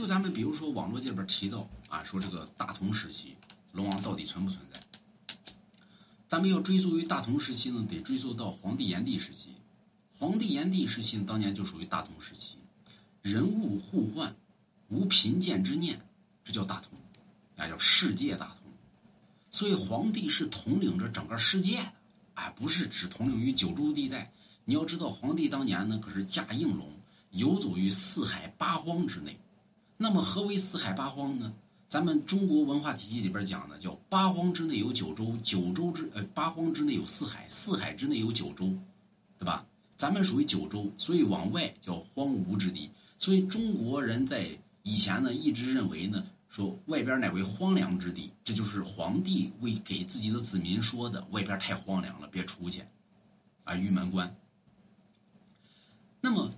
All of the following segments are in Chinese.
就咱们比如说网络这边提到啊，说这个大同时期龙王到底存不存在？咱们要追溯于大同时期呢，得追溯到黄帝炎帝时期。黄帝炎帝时期当年就属于大同时期，人物互换，无贫贱之念，这叫大同，那叫世界大同。所以皇帝是统领着整个世界的，哎，不是只统领于九州地带。你要知道，皇帝当年呢可是驾应龙，游走于四海八荒之内。那么何为四海八荒呢？咱们中国文化体系里边讲的叫八荒之内有九州，九州之呃八荒之内有四海，四海之内有九州，对吧？咱们属于九州，所以往外叫荒芜之地。所以中国人在以前呢一直认为呢。说外边乃为荒凉之地，这就是皇帝为给自己的子民说的。外边太荒凉了，别出去，啊，玉门关。那么，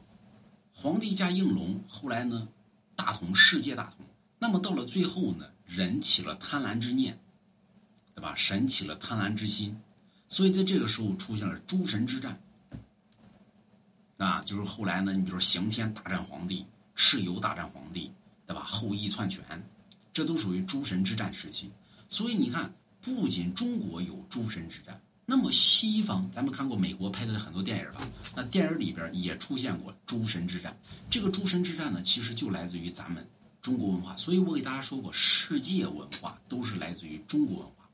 皇帝驾应龙，后来呢，大同世界大同。那么到了最后呢，人起了贪婪之念，对吧？神起了贪婪之心，所以在这个时候出现了诸神之战。啊，就是后来呢，你比如刑天大战皇帝，蚩尤大战皇帝，对吧？后羿篡权。这都属于诸神之战时期，所以你看，不仅中国有诸神之战，那么西方，咱们看过美国拍的很多电影吧？那电影里边也出现过诸神之战。这个诸神之战呢，其实就来自于咱们中国文化。所以我给大家说过，世界文化都是来自于中国文化。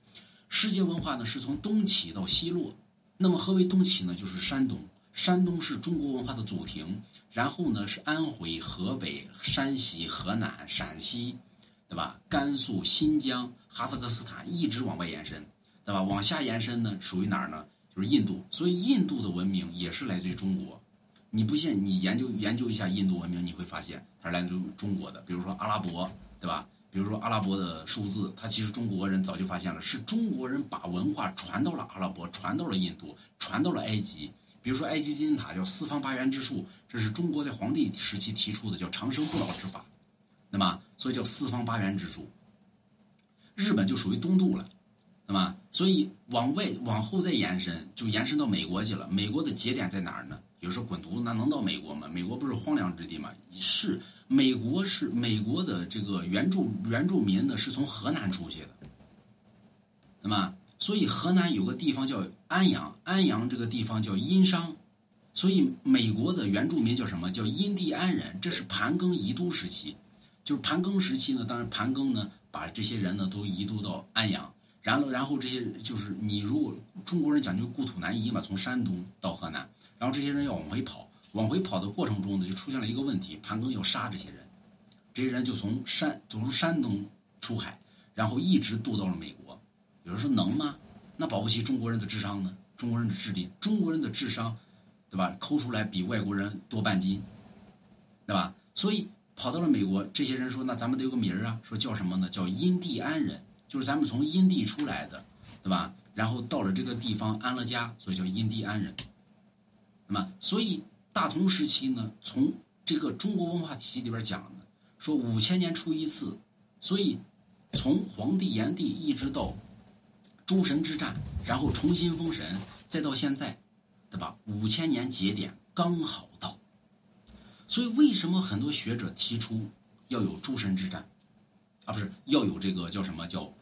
世界文化呢，是从东起到西落。那么何为东起呢？就是山东，山东是中国文化的祖庭。然后呢，是安徽、河北、山西、河南、陕西。对吧？甘肃、新疆、哈萨克斯坦一直往外延伸，对吧？往下延伸呢，属于哪儿呢？就是印度。所以印度的文明也是来自于中国。你不信，你研究研究一下印度文明，你会发现它是来自于中国的。比如说阿拉伯，对吧？比如说阿拉伯的数字，它其实中国人早就发现了，是中国人把文化传到了阿拉伯，传到了印度，传到了埃及。比如说埃及金字塔叫四方八元之术，这是中国在黄帝时期提出的，叫长生不老之法。那么，所以叫四方八元之术。日本就属于东渡了，那么，所以往外往后再延伸，就延伸到美国去了。美国的节点在哪儿呢？有时候滚犊子，那能到美国吗？美国不是荒凉之地吗？是，美国是美国的这个原住原住民呢，是从河南出去的。那么，所以河南有个地方叫安阳，安阳这个地方叫殷商。所以美国的原住民叫什么？叫印第安人。这是盘庚移都时期。就是盘庚时期呢，当然盘庚呢，把这些人呢都移都到安阳，然后然后这些就是你如果中国人讲究故土难移嘛，从山东到河南，然后这些人要往回跑，往回跑的过程中呢，就出现了一个问题，盘庚要杀这些人，这些人就从山从山东出海，然后一直渡到了美国。有人说能吗？那保不齐中国人的智商呢？中国人的智力，中国人的智商，对吧？抠出来比外国人多半斤，对吧？所以。跑到了美国，这些人说：“那咱们得有个名儿啊，说叫什么呢？叫印第安人，就是咱们从阴地出来的，对吧？然后到了这个地方安了家，所以叫印第安人。那么，所以大同时期呢，从这个中国文化体系里边讲的，说五千年出一次，所以从黄帝炎帝一直到诸神之战，然后重新封神，再到现在，对吧？五千年节点刚好到。”所以，为什么很多学者提出要有诸神之战，啊，不是要有这个叫什么叫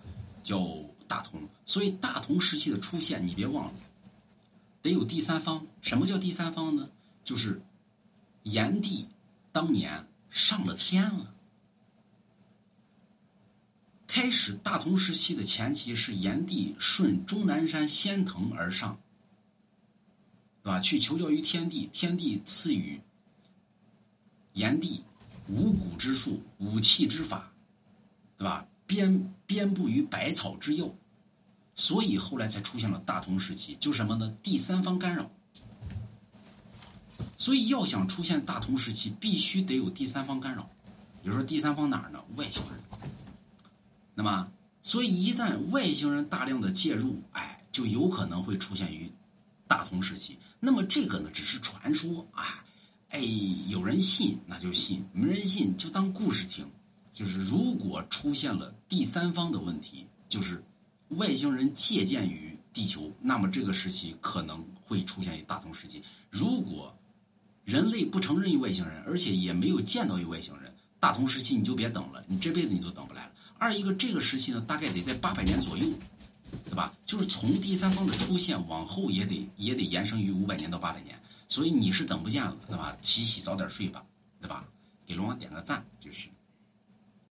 叫大同？所以，大同时期的出现，你别忘了，得有第三方。什么叫第三方呢？就是炎帝当年上了天了。开始大同时期的前期是炎帝顺终南山仙藤而上，对吧？去求教于天地，天地赐予。炎帝五谷之术、武器之法，对吧？编编布于百草之右，所以后来才出现了大同时期。就是什么呢？第三方干扰。所以要想出现大同时期，必须得有第三方干扰。比如说第三方哪儿呢？外星人。那么，所以一旦外星人大量的介入，哎，就有可能会出现于大同时期。那么这个呢，只是传说啊。哎，有人信那就信，没人信就当故事听。就是如果出现了第三方的问题，就是外星人借鉴于地球，那么这个时期可能会出现一大同时期。如果人类不承认于外星人，而且也没有见到一外星人，大。大同时期你就别等了，你这辈子你都等不来了。二一个这个时期呢，大概得在八百年左右，对吧？就是从第三方的出现往后也得也得延伸于五百年到八百年，所以你是等不见了，对吧？洗洗早点睡吧，对吧？给龙王点个赞就是。